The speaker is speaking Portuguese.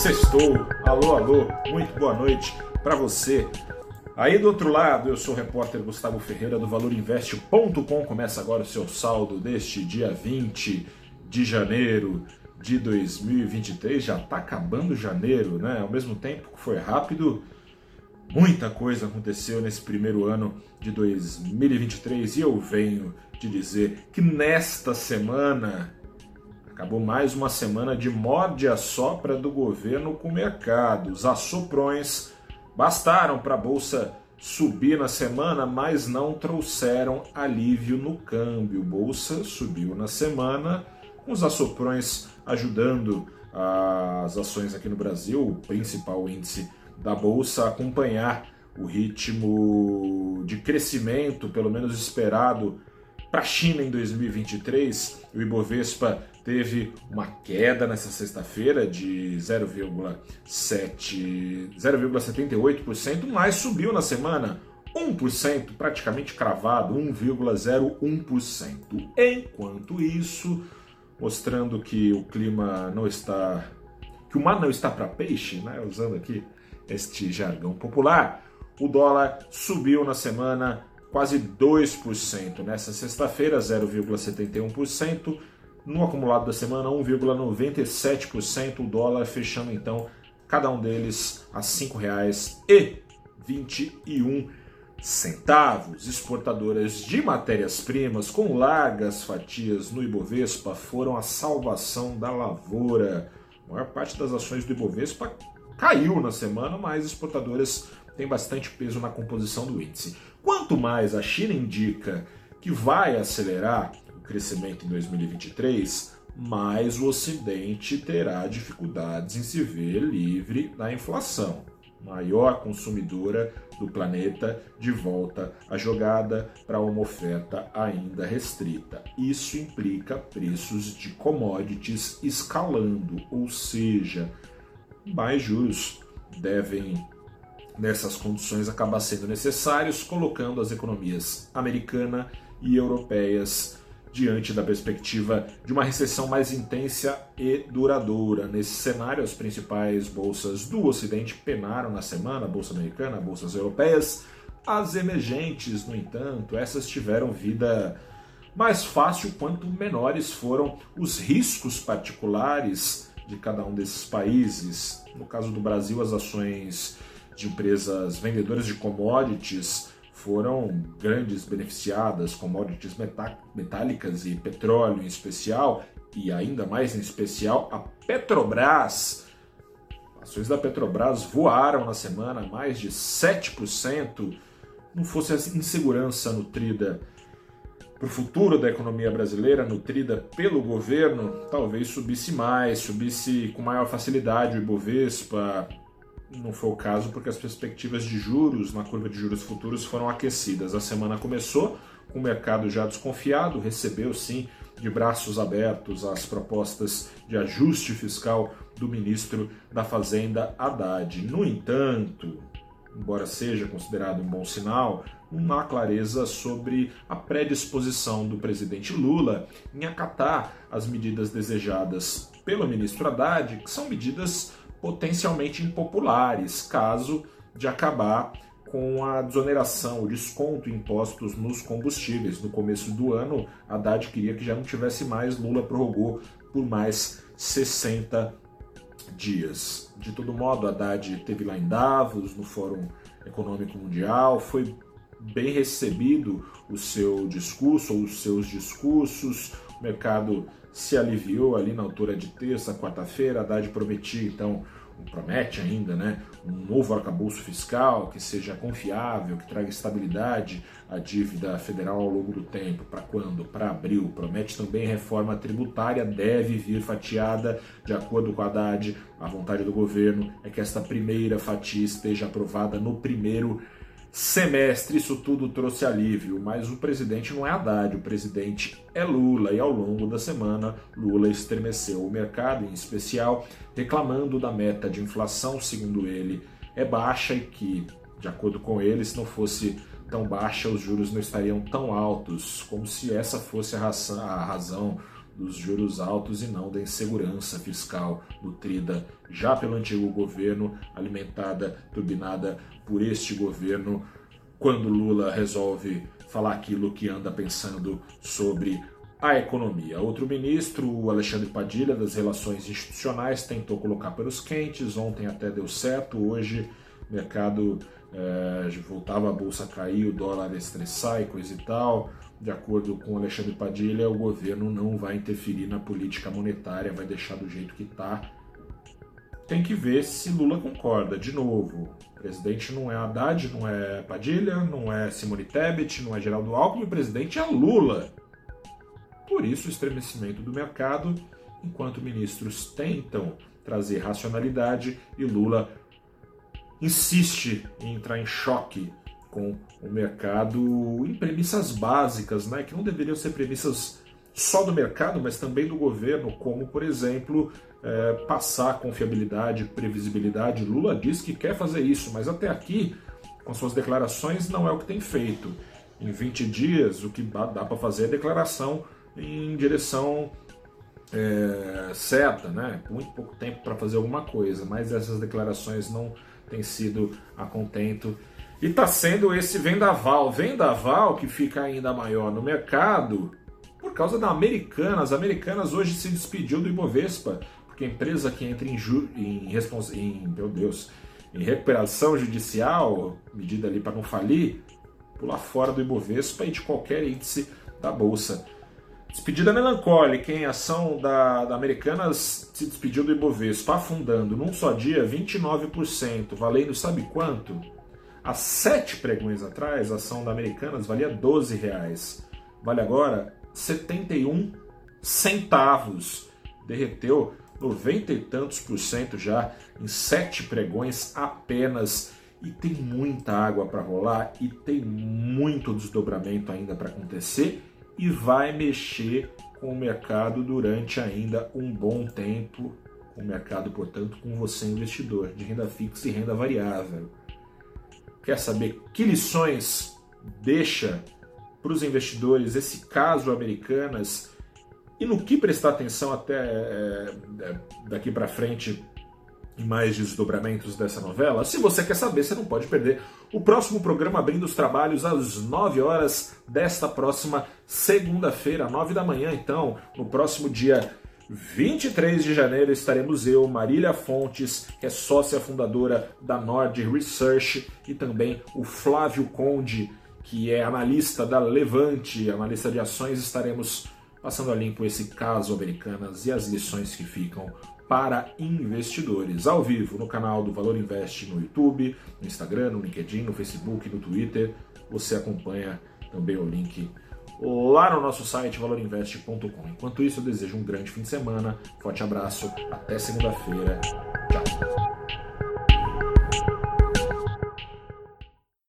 Sextou. Alô, alô. Muito boa noite para você. Aí do outro lado, eu sou o repórter Gustavo Ferreira do ValorInvest.com. Começa agora o seu saldo deste dia 20 de janeiro de 2023. Já está acabando janeiro, né? Ao mesmo tempo que foi rápido, muita coisa aconteceu nesse primeiro ano de 2023 e eu venho de dizer que nesta semana Acabou mais uma semana de morde a sopra do governo com o mercado. Os assoprões bastaram para a bolsa subir na semana, mas não trouxeram alívio no câmbio. Bolsa subiu na semana, com os assoprões ajudando as ações aqui no Brasil, o principal índice da bolsa, a acompanhar o ritmo de crescimento, pelo menos esperado, para a China em 2023. O Ibovespa teve uma queda nessa sexta-feira de 0,78%, mas subiu na semana 1%, praticamente cravado, 1,01%. Enquanto isso, mostrando que o clima não está que o mar não está para peixe, né? usando aqui este jargão popular, o dólar subiu na semana quase 2%. Nessa sexta-feira, 0,71%. No acumulado da semana, 1,97%. O dólar fechando então cada um deles a R$ 5,21 centavos. Exportadoras de matérias-primas com largas fatias no Ibovespa foram a salvação da lavoura. A maior parte das ações do Ibovespa caiu na semana, mas exportadoras têm bastante peso na composição do índice. Quanto mais a China indica que vai acelerar o crescimento em 2023, mais o Ocidente terá dificuldades em se ver livre da inflação. Maior consumidora do planeta de volta à jogada para uma oferta ainda restrita. Isso implica preços de commodities escalando, ou seja, mais juros devem nessas condições acabar sendo necessários, colocando as economias americana e europeias diante da perspectiva de uma recessão mais intensa e duradoura. Nesse cenário, as principais bolsas do Ocidente penaram na semana, a bolsa americana, bolsas europeias. As emergentes, no entanto, essas tiveram vida mais fácil quanto menores foram os riscos particulares de cada um desses países. No caso do Brasil, as ações de empresas vendedoras de commodities foram grandes beneficiadas, commodities metálicas e petróleo em especial, e ainda mais em especial a Petrobras. Ações da Petrobras voaram na semana mais de 7%. Não fosse a insegurança nutrida para o futuro da economia brasileira, nutrida pelo governo, talvez subisse mais, subisse com maior facilidade o Ibovespa, não foi o caso porque as perspectivas de juros na curva de juros futuros foram aquecidas. A semana começou com o mercado já desconfiado, recebeu sim de braços abertos as propostas de ajuste fiscal do ministro da Fazenda Haddad. No entanto, embora seja considerado um bom sinal, não há clareza sobre a predisposição do presidente Lula em acatar as medidas desejadas pelo ministro Haddad, que são medidas potencialmente impopulares, caso de acabar com a desoneração, o desconto em impostos nos combustíveis. No começo do ano, Haddad queria que já não tivesse mais, Lula prorrogou por mais 60 dias. De todo modo, Haddad teve lá em Davos, no Fórum Econômico Mundial, foi bem recebido o seu discurso ou os seus discursos, o mercado se aliviou ali na altura de terça, quarta-feira. Haddad prometia, então, promete ainda, né, um novo arcabouço fiscal que seja confiável, que traga estabilidade à dívida federal ao longo do tempo. Para quando? Para abril. Promete também reforma tributária, deve vir fatiada de acordo com a Haddad. A vontade do governo é que esta primeira fatia esteja aprovada no primeiro semestre isso tudo trouxe alívio, mas o presidente não é Haddad, o presidente é Lula e ao longo da semana Lula estremeceu o mercado, em especial reclamando da meta de inflação, segundo ele, é baixa e que, de acordo com ele, se não fosse tão baixa, os juros não estariam tão altos, como se essa fosse a razão, dos juros altos e não da insegurança fiscal nutrida já pelo antigo governo, alimentada, turbinada por este governo, quando Lula resolve falar aquilo que anda pensando sobre a economia. Outro ministro, o Alexandre Padilha, das Relações Institucionais, tentou colocar pelos quentes, ontem até deu certo, hoje o mercado é, voltava a bolsa a cair, o dólar a estressar e coisa e tal. De acordo com Alexandre Padilha, o governo não vai interferir na política monetária, vai deixar do jeito que está. Tem que ver se Lula concorda. De novo, o presidente não é Haddad, não é Padilha, não é Simone Tebet, não é Geraldo Alckmin, o presidente é Lula. Por isso, o estremecimento do mercado, enquanto ministros tentam trazer racionalidade e Lula insiste em entrar em choque com o mercado em premissas básicas, né, que não deveriam ser premissas só do mercado, mas também do governo, como, por exemplo, é, passar confiabilidade, previsibilidade. Lula diz que quer fazer isso, mas até aqui, com suas declarações, não é o que tem feito. Em 20 dias, o que dá para fazer é declaração em direção é, certa, né? Muito pouco tempo para fazer alguma coisa, mas essas declarações não têm sido a contento. E está sendo esse vendaval, vendaval que fica ainda maior no mercado por causa da Americanas. Americanas hoje se despediu do Ibovespa, porque a empresa que entra em, ju em, respons em meu Deus, em recuperação judicial, medida ali para não falir, pula fora do Ibovespa e de qualquer índice da bolsa. Despedida melancólica, em ação da, da Americanas se despediu do Ibovespa, afundando num só dia 29%, valendo sabe quanto? Há sete pregões atrás, a ação da Americanas valia 12 reais. Vale agora 71 centavos. Derreteu 90 e tantos por cento já em sete pregões apenas. E tem muita água para rolar e tem muito desdobramento ainda para acontecer e vai mexer com o mercado durante ainda um bom tempo. O mercado, portanto, com você investidor de renda fixa e renda variável. Quer saber que lições deixa para os investidores esse caso Americanas e no que prestar atenção até é, daqui para frente e mais desdobramentos dessa novela? Se você quer saber, você não pode perder o próximo programa abrindo os trabalhos às 9 horas desta próxima segunda-feira, 9 da manhã. Então, no próximo dia 23 de janeiro estaremos eu, Marília Fontes, que é sócia fundadora da Nord Research, e também o Flávio Conde, que é analista da Levante, analista de ações. Estaremos passando a limpo esse caso Americanas e as lições que ficam para investidores, ao vivo no canal do Valor Invest no YouTube, no Instagram, no LinkedIn, no Facebook, no Twitter. Você acompanha também o link lá no nosso site valorinvest.com. Enquanto isso, eu desejo um grande fim de semana, forte abraço, até segunda-feira.